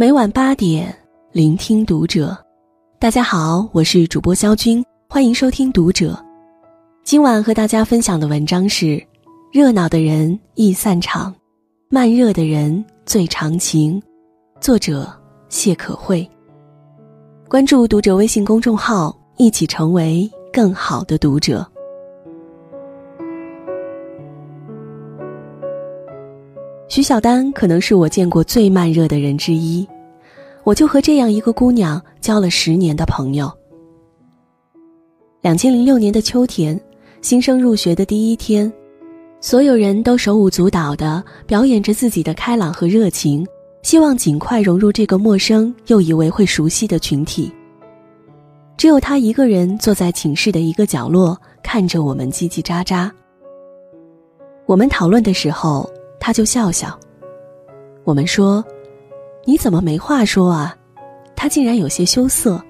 每晚八点，聆听读者。大家好，我是主播肖军，欢迎收听读者。今晚和大家分享的文章是：热闹的人易散场，慢热的人最长情。作者谢可慧。关注读者微信公众号，一起成为更好的读者。徐小丹可能是我见过最慢热的人之一，我就和这样一个姑娘交了十年的朋友。两千零六年的秋天，新生入学的第一天，所有人都手舞足蹈的表演着自己的开朗和热情，希望尽快融入这个陌生又以为会熟悉的群体。只有他一个人坐在寝室的一个角落，看着我们叽叽喳喳。我们讨论的时候。他就笑笑。我们说：“你怎么没话说啊？”他竟然有些羞涩。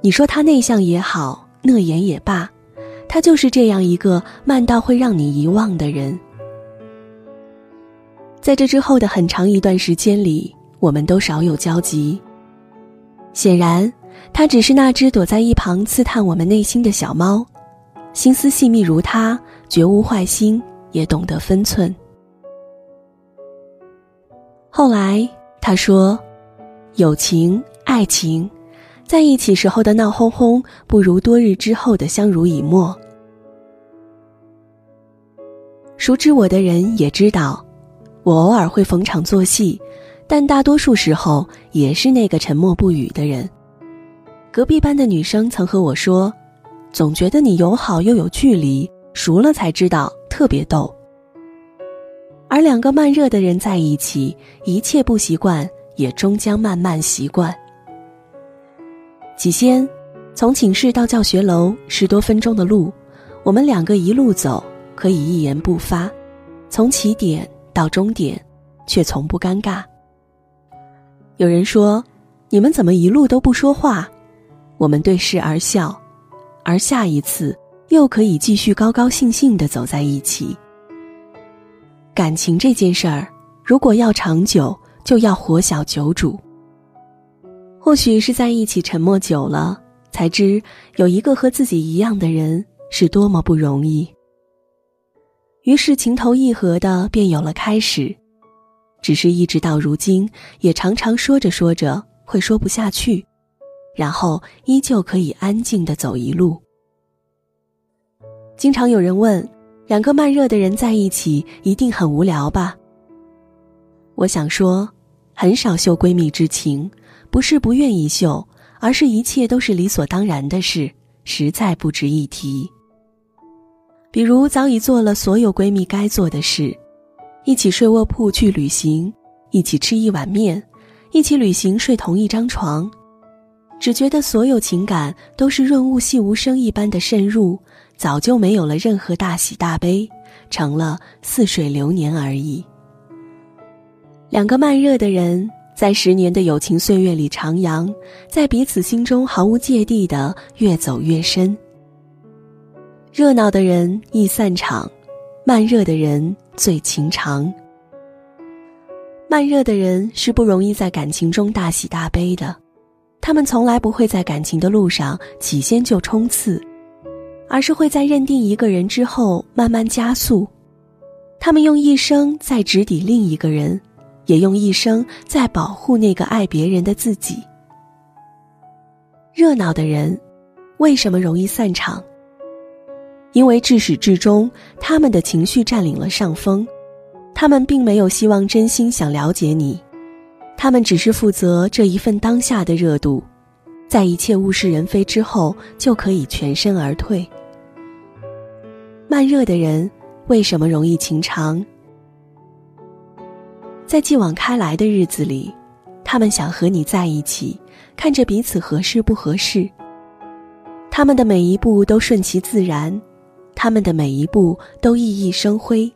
你说他内向也好，讷言也罢，他就是这样一个慢到会让你遗忘的人。在这之后的很长一段时间里，我们都少有交集。显然，他只是那只躲在一旁刺探我们内心的小猫，心思细密如他，绝无坏心。也懂得分寸。后来他说：“友情、爱情，在一起时候的闹哄哄，不如多日之后的相濡以沫。”熟知我的人也知道，我偶尔会逢场作戏，但大多数时候也是那个沉默不语的人。隔壁班的女生曾和我说：“总觉得你友好又有距离，熟了才知道。”特别逗，而两个慢热的人在一起，一切不习惯也终将慢慢习惯。起先，从寝室到教学楼十多分钟的路，我们两个一路走，可以一言不发，从起点到终点，却从不尴尬。有人说：“你们怎么一路都不说话？”我们对视而笑，而下一次。又可以继续高高兴兴的走在一起。感情这件事儿，如果要长久，就要活小九煮。或许是在一起沉默久了，才知有一个和自己一样的人是多么不容易。于是情投意合的便有了开始，只是一直到如今，也常常说着说着会说不下去，然后依旧可以安静的走一路。经常有人问，两个慢热的人在一起一定很无聊吧？我想说，很少秀闺蜜之情，不是不愿意秀，而是一切都是理所当然的事，实在不值一提。比如早已做了所有闺蜜该做的事，一起睡卧铺去旅行，一起吃一碗面，一起旅行睡同一张床，只觉得所有情感都是润物细无声一般的渗入。早就没有了任何大喜大悲，成了似水流年而已。两个慢热的人，在十年的友情岁月里徜徉，在彼此心中毫无芥蒂的越走越深。热闹的人易散场，慢热的人最情长。慢热的人是不容易在感情中大喜大悲的，他们从来不会在感情的路上起先就冲刺。而是会在认定一个人之后慢慢加速，他们用一生在直抵另一个人，也用一生在保护那个爱别人的自己。热闹的人，为什么容易散场？因为至始至终，他们的情绪占领了上风，他们并没有希望真心想了解你，他们只是负责这一份当下的热度，在一切物是人非之后，就可以全身而退。慢热的人为什么容易情长？在继往开来的日子里，他们想和你在一起，看着彼此合适不合适。他们的每一步都顺其自然，他们的每一步都熠熠生辉。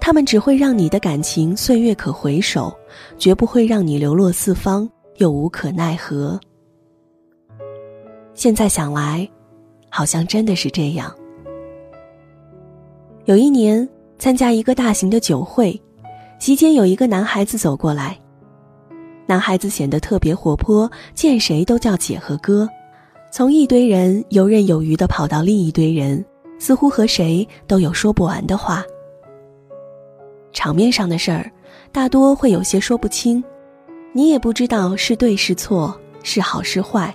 他们只会让你的感情岁月可回首，绝不会让你流落四方又无可奈何。现在想来，好像真的是这样。有一年参加一个大型的酒会，席间有一个男孩子走过来，男孩子显得特别活泼，见谁都叫姐和哥，从一堆人游刃有余的跑到另一堆人，似乎和谁都有说不完的话。场面上的事儿，大多会有些说不清，你也不知道是对是错，是好是坏，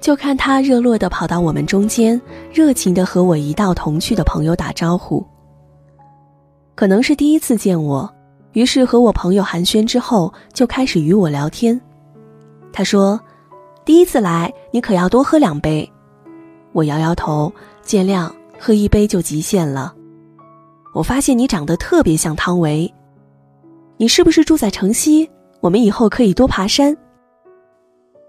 就看他热络的跑到我们中间，热情的和我一道同去的朋友打招呼。可能是第一次见我，于是和我朋友寒暄之后，就开始与我聊天。他说：“第一次来，你可要多喝两杯。”我摇摇头，见谅，喝一杯就极限了。我发现你长得特别像汤唯，你是不是住在城西？我们以后可以多爬山。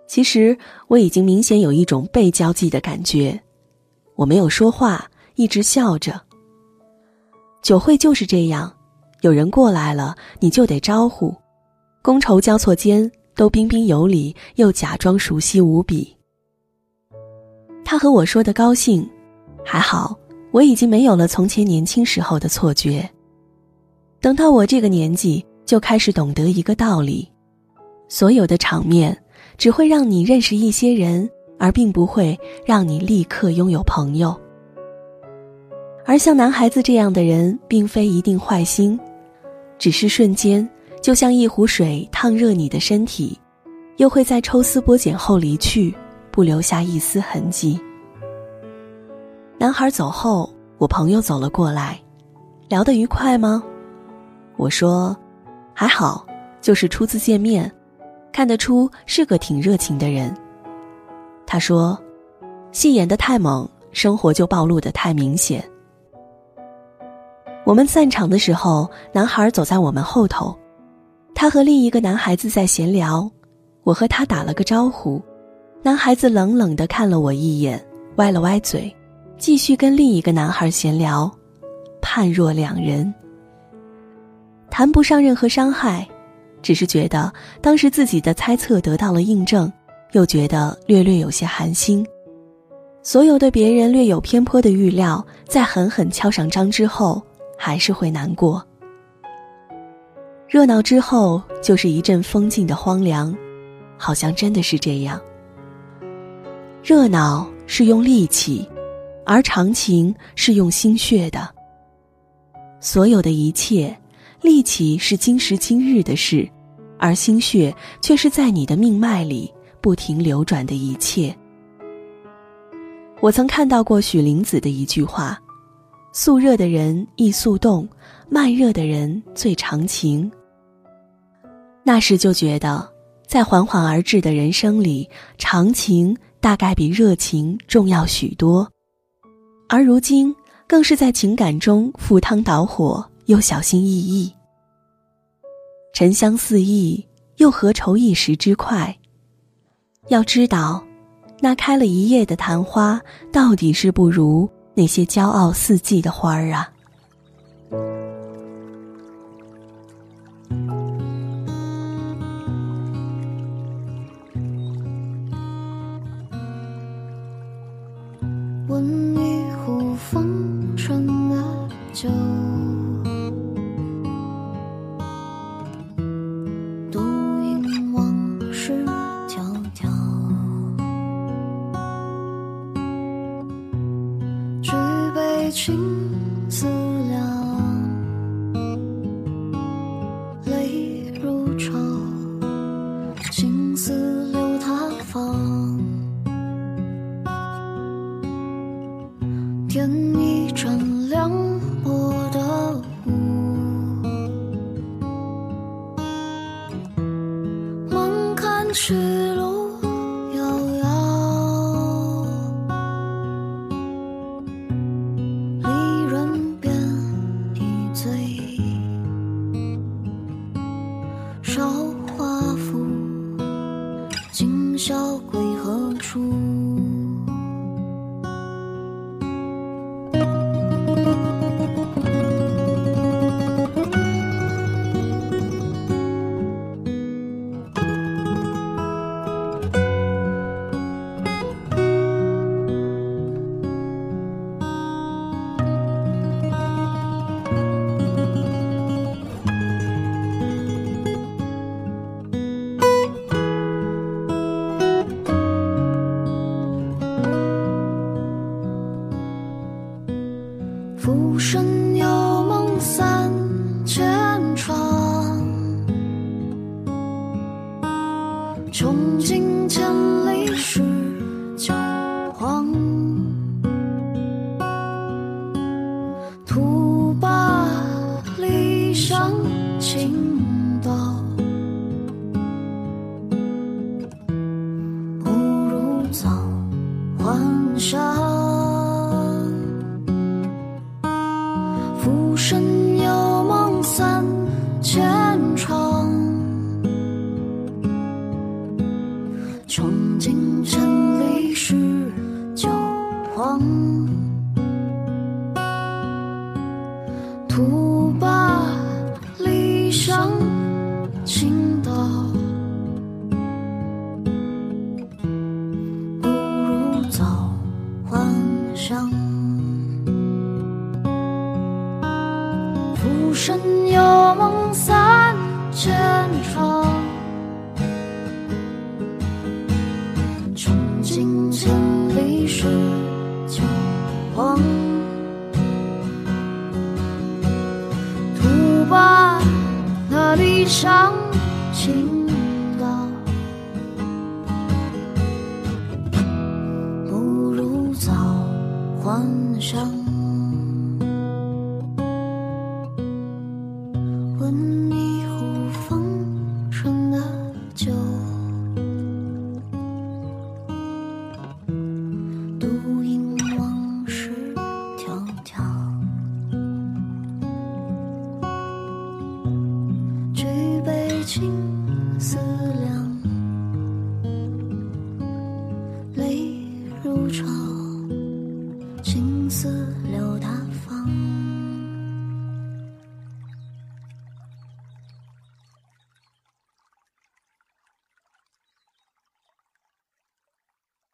其实我已经明显有一种被交际的感觉，我没有说话，一直笑着。酒会就是这样，有人过来了，你就得招呼，觥筹交错间都彬彬有礼，又假装熟悉无比。他和我说的高兴，还好。我已经没有了从前年轻时候的错觉。等到我这个年纪，就开始懂得一个道理：所有的场面只会让你认识一些人，而并不会让你立刻拥有朋友。而像男孩子这样的人，并非一定坏心，只是瞬间，就像一壶水烫热你的身体，又会在抽丝剥茧后离去，不留下一丝痕迹。男孩走后，我朋友走了过来，聊得愉快吗？我说，还好，就是初次见面，看得出是个挺热情的人。他说，戏演得太猛，生活就暴露得太明显。我们散场的时候，男孩走在我们后头，他和另一个男孩子在闲聊，我和他打了个招呼，男孩子冷冷地看了我一眼，歪了歪嘴。继续跟另一个男孩闲聊，判若两人。谈不上任何伤害，只是觉得当时自己的猜测得到了印证，又觉得略略有些寒心。所有对别人略有偏颇的预料，在狠狠敲上章之后，还是会难过。热闹之后，就是一阵风静的荒凉，好像真的是这样。热闹是用力气。而长情是用心血的。所有的一切，力气是今时今日的事，而心血却是在你的命脉里不停流转的一切。我曾看到过许灵子的一句话：“速热的人易速动，慢热的人最长情。”那时就觉得，在缓缓而至的人生里，长情大概比热情重要许多。而如今，更是在情感中赴汤蹈火，又小心翼翼。沉香四溢，又何愁一时之快？要知道，那开了一夜的昙花，到底是不如那些骄傲四季的花儿啊。情自量，泪如潮，心思流淌。方点一盏凉薄的雾。梦看去。理想倾倒，不如早还乡。浮生有梦三千场，穷尽千里是旧黄。浮生有梦三千场，穷尽千里是旧黄。徒把那理想倾倒，不如早还乡。青丝